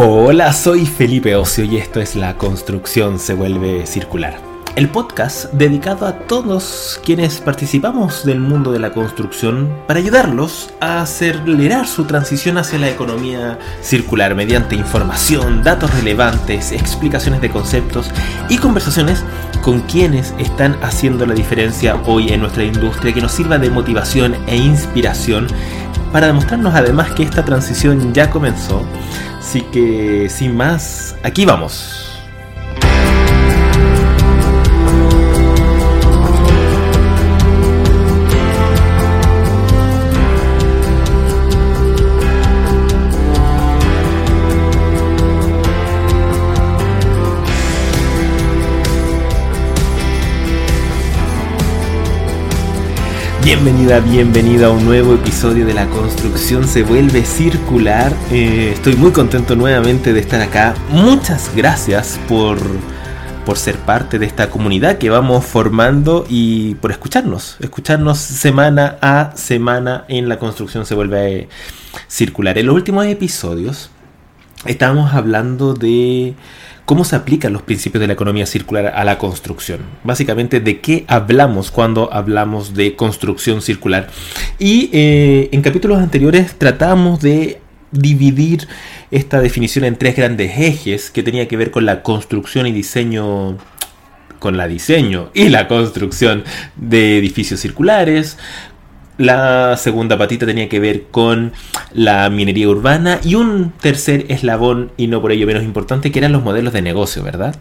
Hola, soy Felipe Ocio y esto es La Construcción se vuelve circular. El podcast dedicado a todos quienes participamos del mundo de la construcción para ayudarlos a acelerar su transición hacia la economía circular mediante información, datos relevantes, explicaciones de conceptos y conversaciones con quienes están haciendo la diferencia hoy en nuestra industria que nos sirva de motivación e inspiración para demostrarnos además que esta transición ya comenzó Así que, sin más, aquí vamos. Bienvenida, bienvenida a un nuevo episodio de La Construcción se vuelve circular. Eh, estoy muy contento nuevamente de estar acá. Muchas gracias por, por ser parte de esta comunidad que vamos formando y por escucharnos. Escucharnos semana a semana en La Construcción se vuelve circular. En los últimos episodios estábamos hablando de cómo se aplican los principios de la economía circular a la construcción. Básicamente, de qué hablamos cuando hablamos de construcción circular. Y eh, en capítulos anteriores tratamos de dividir esta definición en tres grandes ejes que tenía que ver con la construcción y diseño con la diseño y la construcción de edificios circulares, la segunda patita tenía que ver con la minería urbana y un tercer eslabón, y no por ello menos importante, que eran los modelos de negocio, ¿verdad?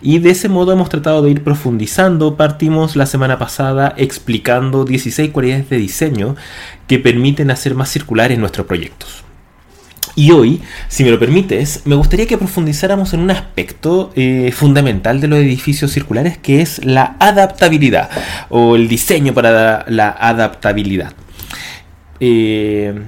Y de ese modo hemos tratado de ir profundizando. Partimos la semana pasada explicando 16 cualidades de diseño que permiten hacer más circulares nuestros proyectos. Y hoy, si me lo permites, me gustaría que profundizáramos en un aspecto eh, fundamental de los edificios circulares que es la adaptabilidad o el diseño para la, adaptabilidad. Eh,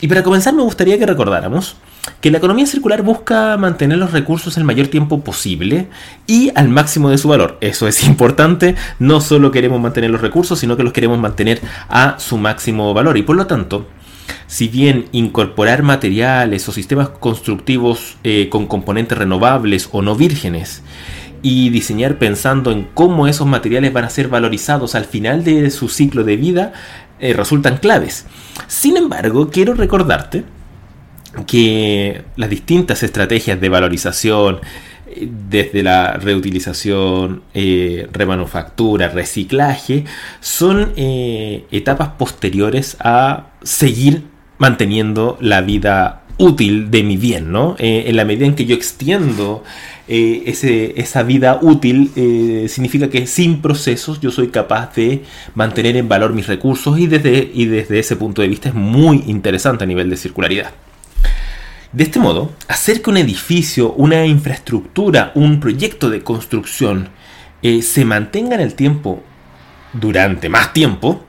y para comenzar me gustaría que recordáramos que la economía circular busca mantener los recursos el mayor tiempo posible y al máximo de su valor. Eso es importante, no solo queremos mantener los recursos, sino que los queremos mantener a su máximo valor. Y por lo tanto, si bien incorporar materiales o sistemas constructivos eh, con componentes renovables o no vírgenes y diseñar pensando en cómo esos materiales van a ser valorizados al final de su ciclo de vida eh, resultan claves. Sin embargo, quiero recordarte que las distintas estrategias de valorización, eh, desde la reutilización, remanufactura, reciclaje, son etapas posteriores a seguir manteniendo la vida útil de mi bien, ¿no? Eh, en la medida en que yo extiendo eh, esa vida útil, eh, significa que sin procesos yo soy capaz de mantener en valor mis recursos y desde, y desde ese punto de vista es muy interesante a nivel de circularidad. De este modo, hacer que un edificio, una infraestructura, un proyecto de construcción se mantenga en el tiempo durante más tiempo,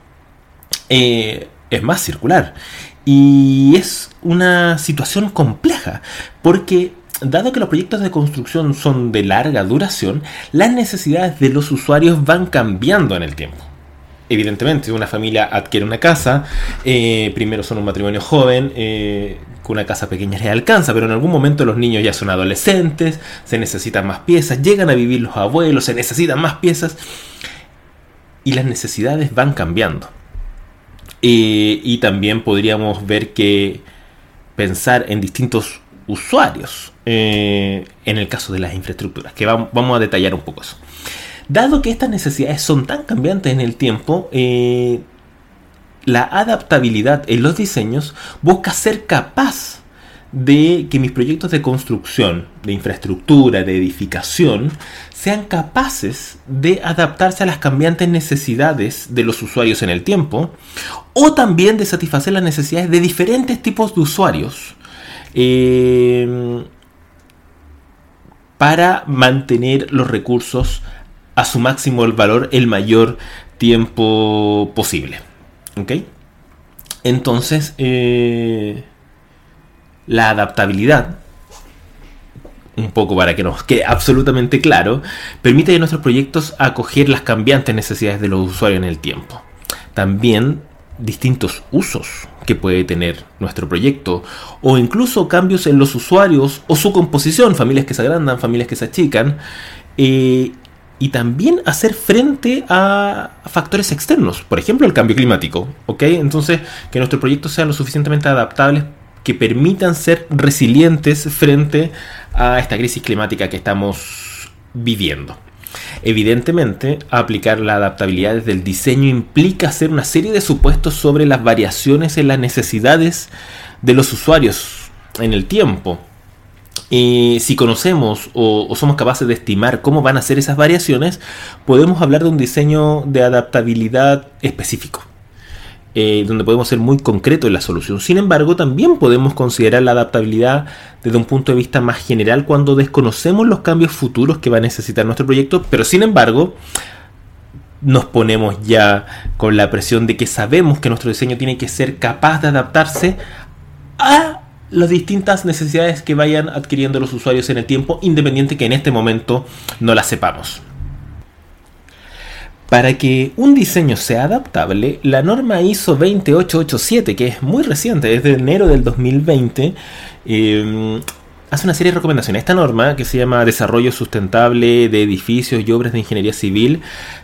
es más circular. Y es una situación compleja, porque dado que los proyectos de construcción son de larga duración, las necesidades de los usuarios van cambiando en el tiempo. Evidentemente, una familia adquiere una casa, eh, primero son un matrimonio joven, eh, con una casa pequeña les alcanza, pero en algún momento los niños ya son adolescentes, se necesitan más piezas, llegan a vivir los abuelos, se necesitan más piezas, y las necesidades van cambiando. Y también podríamos ver que pensar en distintos usuarios eh, en el caso de las infraestructuras, que vamos a detallar un poco eso. Dado que estas necesidades son tan cambiantes en el tiempo, eh, la adaptabilidad en los diseños busca ser capaz de que mis proyectos de construcción, de infraestructura, de edificación, sean capaces de adaptarse a las cambiantes necesidades de los usuarios en el tiempo, o también de satisfacer las necesidades de diferentes tipos de usuarios eh, para mantener los recursos a su máximo valor el mayor tiempo posible. ¿Ok? Entonces, eh, la adaptabilidad, un poco para que nos quede absolutamente claro, permite a nuestros proyectos acoger las cambiantes necesidades de los usuarios en el tiempo. También distintos usos que puede tener nuestro proyecto o incluso cambios en los usuarios o su composición, familias que se agrandan, familias que se achican, eh, y también hacer frente a factores externos, por ejemplo el cambio climático, ¿ok? Entonces que nuestros proyectos sean lo suficientemente adaptables que permitan ser resilientes frente a esta crisis climática que estamos viviendo. Evidentemente, aplicar la adaptabilidad desde el diseño implica hacer una serie de supuestos sobre las variaciones en las necesidades de los usuarios en el tiempo. Y si conocemos o, somos capaces de estimar cómo van a ser esas variaciones, podemos hablar de un diseño de adaptabilidad específico. Eh, donde podemos ser muy concretos en la solución. Sin embargo, también podemos considerar la adaptabilidad desde un punto de vista más general cuando desconocemos los cambios futuros que va a necesitar nuestro proyecto, pero sin embargo, nos ponemos ya con la presión de que sabemos que nuestro diseño tiene que ser capaz de adaptarse a las distintas necesidades que vayan adquiriendo los usuarios en el tiempo, independiente que en este momento no las sepamos. Para que un diseño sea adaptable, la norma ISO 20887, que es muy reciente, es de enero del 2020, em, hace una serie de recomendaciones. Esta norma, que se llama Desarrollo Sustentable de Edificios y Obras de Ingeniería Civil,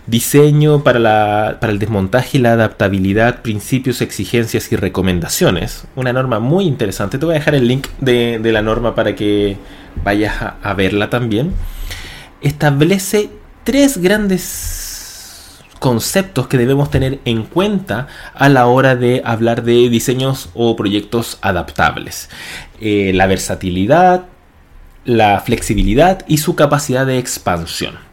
Diseño para, para el Desmontaje y la Adaptabilidad, Principios, Exigencias y Recomendaciones. Una norma muy interesante. Te voy a dejar el link de, la norma para que vayas a verla también. Establece tres grandes conceptos que debemos tener en cuenta a la hora de hablar de diseños o proyectos adaptables. Eh, la versatilidad, la flexibilidad y su capacidad de expansión.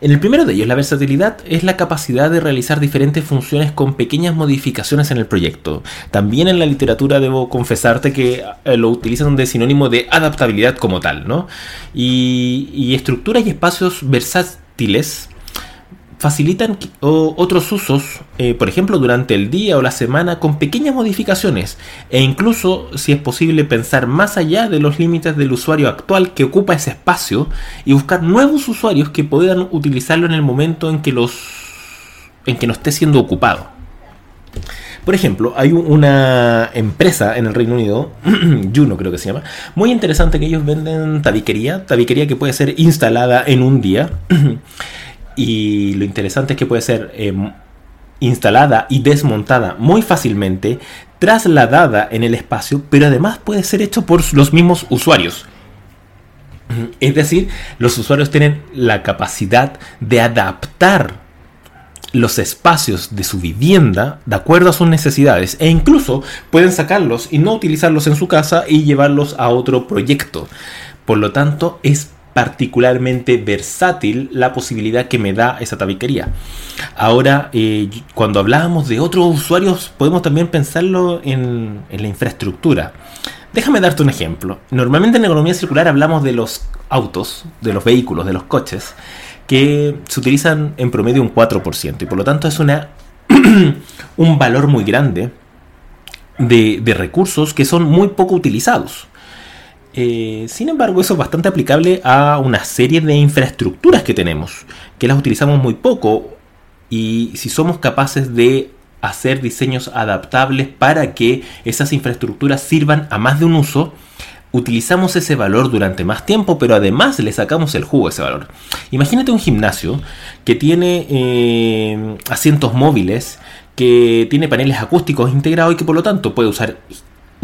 En el primero de ellos, la versatilidad es la capacidad de realizar diferentes funciones con pequeñas modificaciones en el proyecto. También en la literatura debo confesarte que eh, lo utilizan de sinónimo de adaptabilidad como tal, ¿no? Y, y estructuras y espacios versátiles facilitan otros usos, eh, por ejemplo, durante el día o la semana, con pequeñas modificaciones, e incluso, si es posible, pensar más allá de los límites del usuario actual que ocupa ese espacio y buscar nuevos usuarios que puedan utilizarlo en el momento en que, los, en que no esté siendo ocupado. Por ejemplo, hay una empresa en el Reino Unido, Juno creo que se llama, muy interesante que ellos venden tabiquería, tabiquería que puede ser instalada en un día. Y lo interesante es que puede ser em, instalada y desmontada muy fácilmente, trasladada en el espacio, pero además puede ser hecho por los mismos usuarios. Es decir, los usuarios tienen la capacidad de adaptar los espacios de su vivienda de acuerdo a sus necesidades e incluso pueden sacarlos y no utilizarlos en su casa y llevarlos a otro proyecto. Por lo tanto, es particularmente versátil la posibilidad que me da esa tabiquería. Ahora, eh, cuando hablábamos de otros usuarios, podemos también pensarlo en, la infraestructura. Déjame darte un ejemplo. Normalmente en economía circular hablamos de los autos, de los vehículos, de los coches, que se utilizan en promedio un 4%, y por lo tanto es una, un valor muy grande de recursos que son muy poco utilizados. Eh, sin embargo, eso es bastante aplicable a una serie de infraestructuras que tenemos, que las utilizamos muy poco y si somos capaces de hacer diseños adaptables para que esas infraestructuras sirvan a más de un uso, utilizamos ese valor durante más tiempo, pero además le sacamos el jugo a ese valor. Imagínate un gimnasio que tiene eh, asientos móviles, que tiene paneles acústicos integrados y que por lo tanto puede usar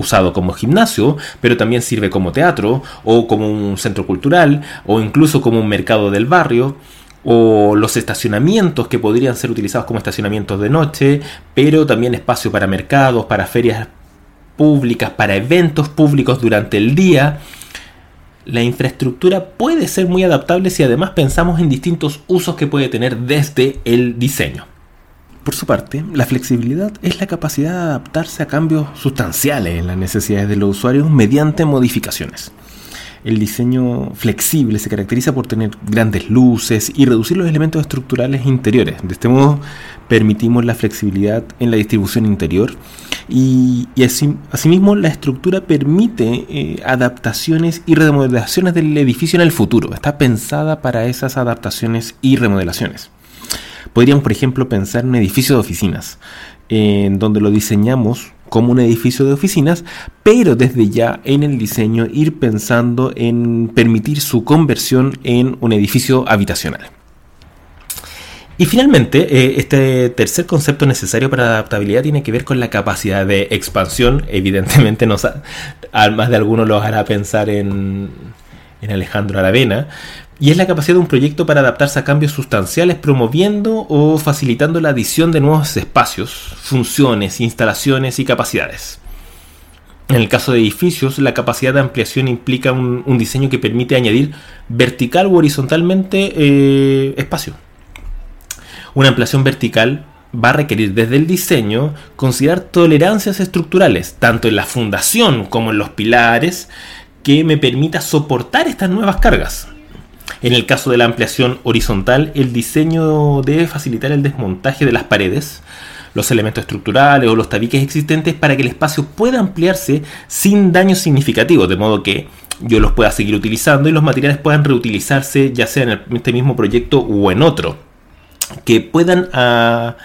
usado como gimnasio, pero también sirve como teatro o como un centro cultural o incluso como un mercado del barrio o los estacionamientos que podrían ser utilizados como estacionamientos de noche, pero también espacio para mercados, para ferias públicas, para eventos públicos durante el día. La infraestructura puede ser muy adaptable si además pensamos en distintos usos que puede tener desde el diseño. Por su parte, la flexibilidad es la capacidad de adaptarse a cambios sustanciales en las necesidades de los usuarios mediante modificaciones. El diseño flexible se caracteriza por tener grandes luces y reducir los elementos estructurales interiores. De este modo permitimos la flexibilidad en la distribución interior y, asimismo la estructura permite eh, adaptaciones y remodelaciones del edificio en el futuro. Está pensada para esas adaptaciones y remodelaciones. Podríamos, por ejemplo, pensar en un edificio de oficinas en donde lo diseñamos como un edificio de oficinas, pero desde ya en el diseño ir pensando en permitir su conversión en un edificio habitacional. Y finalmente, eh, este tercer concepto necesario para adaptabilidad tiene que ver con la capacidad de expansión. Evidentemente, nos más de algunos lo hará pensar en, en Alejandro Aravena, y es la capacidad de un proyecto para adaptarse a cambios sustanciales promoviendo o facilitando la adición de nuevos espacios, funciones, instalaciones y capacidades. En el caso de edificios, la capacidad de ampliación implica un, diseño que permite añadir vertical u horizontalmente eh, espacio. Una ampliación vertical va a requerir desde el diseño considerar tolerancias estructurales, tanto en la fundación como en los pilares, que me permita soportar estas nuevas cargas. En el caso de la ampliación horizontal, el diseño debe facilitar el desmontaje de las paredes, los elementos estructurales o los tabiques existentes para que el espacio pueda ampliarse sin daños significativos, de modo que yo los pueda seguir utilizando y los materiales puedan reutilizarse ya sea en este mismo proyecto o en otro, que puedan ah,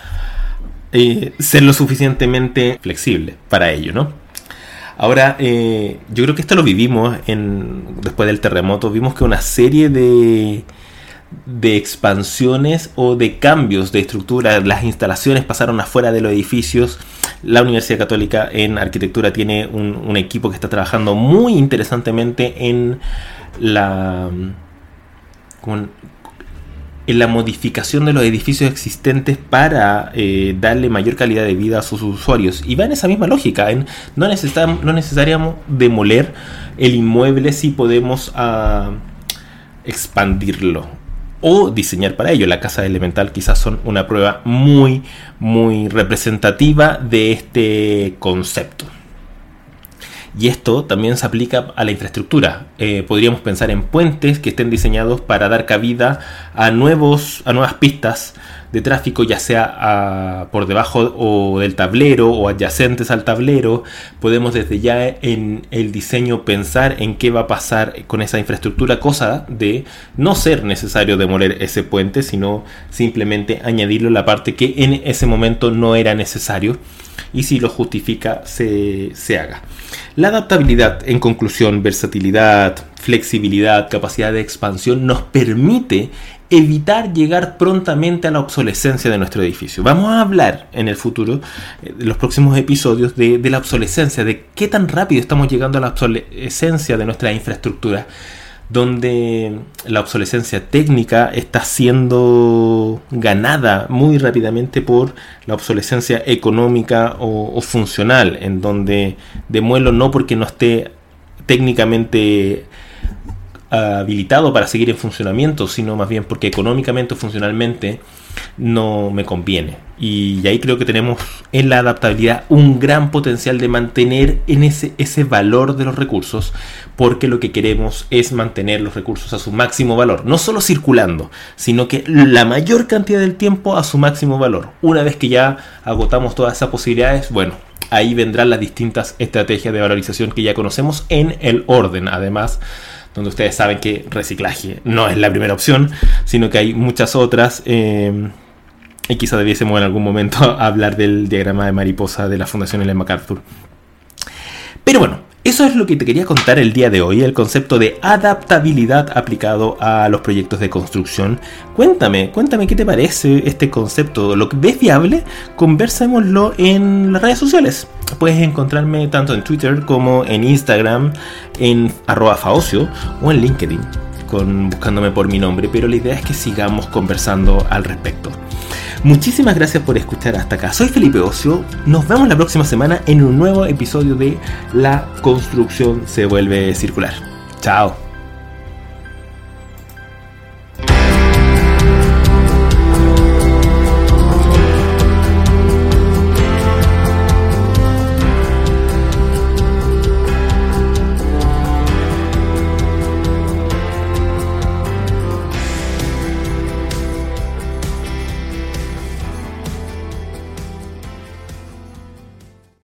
eh, ser lo suficientemente flexibles para ello, ¿no? Ahora, eh, yo creo que esto lo vivimos después del terremoto. Vimos que una serie de, de expansiones o de cambios de estructura, las instalaciones pasaron afuera de los edificios. La Universidad Católica en Arquitectura tiene un, un equipo que está trabajando muy interesantemente en la en la modificación de los edificios existentes para eh, darle mayor calidad de vida a sus usuarios. Y va en esa misma lógica, en no, necesitamos, no demoler el inmueble si podemos ah, expandirlo o diseñar para ello. La casa elemental quizás son una prueba muy, muy representativa de este concepto. Y esto también se aplica a la infraestructura. Eh, podríamos pensar en puentes que estén diseñados para dar cabida a, nuevos, a nuevas pistas de tráfico, ya sea por debajo o del tablero o adyacentes al tablero. Podemos desde ya en el diseño pensar en qué va a pasar con esa infraestructura, cosa de no ser necesario demoler ese puente, sino simplemente añadirlo la parte que en ese momento no era necesario y si lo justifica se, se haga. La adaptabilidad, en conclusión, versatilidad, flexibilidad, capacidad de expansión, nos permite evitar llegar prontamente a la obsolescencia de nuestro edificio. Vamos a hablar en el futuro, en eh, los próximos episodios, de, la obsolescencia, de qué tan rápido estamos llegando a la obsolescencia de nuestra infraestructura donde la obsolescencia técnica está siendo ganada muy rápidamente por la obsolescencia económica o, funcional, en donde demuelo no porque no esté técnicamente habilitado para seguir en funcionamiento, sino más bien porque económicamente o funcionalmente no me conviene. Y ahí creo que tenemos en la adaptabilidad un gran potencial de mantener en ese, ese valor de los recursos, porque lo que queremos es mantener los recursos a su máximo valor, no solo circulando, sino que la mayor cantidad del tiempo a su máximo valor. Una vez que ya agotamos todas esas posibilidades, bueno, ahí vendrán las distintas estrategias de valorización que ya conocemos en el orden, además donde ustedes saben que reciclaje no es la primera opción, sino que hay muchas otras. Eh, y quizá debiésemos en algún momento hablar del diagrama de mariposa de la Fundación Ellen MacArthur. Pero bueno, eso es lo que te quería contar el día de hoy, el concepto de adaptabilidad aplicado a los proyectos de construcción. Cuéntame, cuéntame qué te parece este concepto. ¿Lo ves viable? Conversémoslo en las redes sociales. Puedes encontrarme tanto en Twitter como en Instagram, en arroba faocio o en LinkedIn, con, buscándome por mi nombre, pero la idea es que sigamos conversando al respecto. Muchísimas gracias por escuchar hasta acá. Soy Felipe Ocio. Nos vemos la próxima semana en un nuevo episodio de La construcción se vuelve circular. Chao.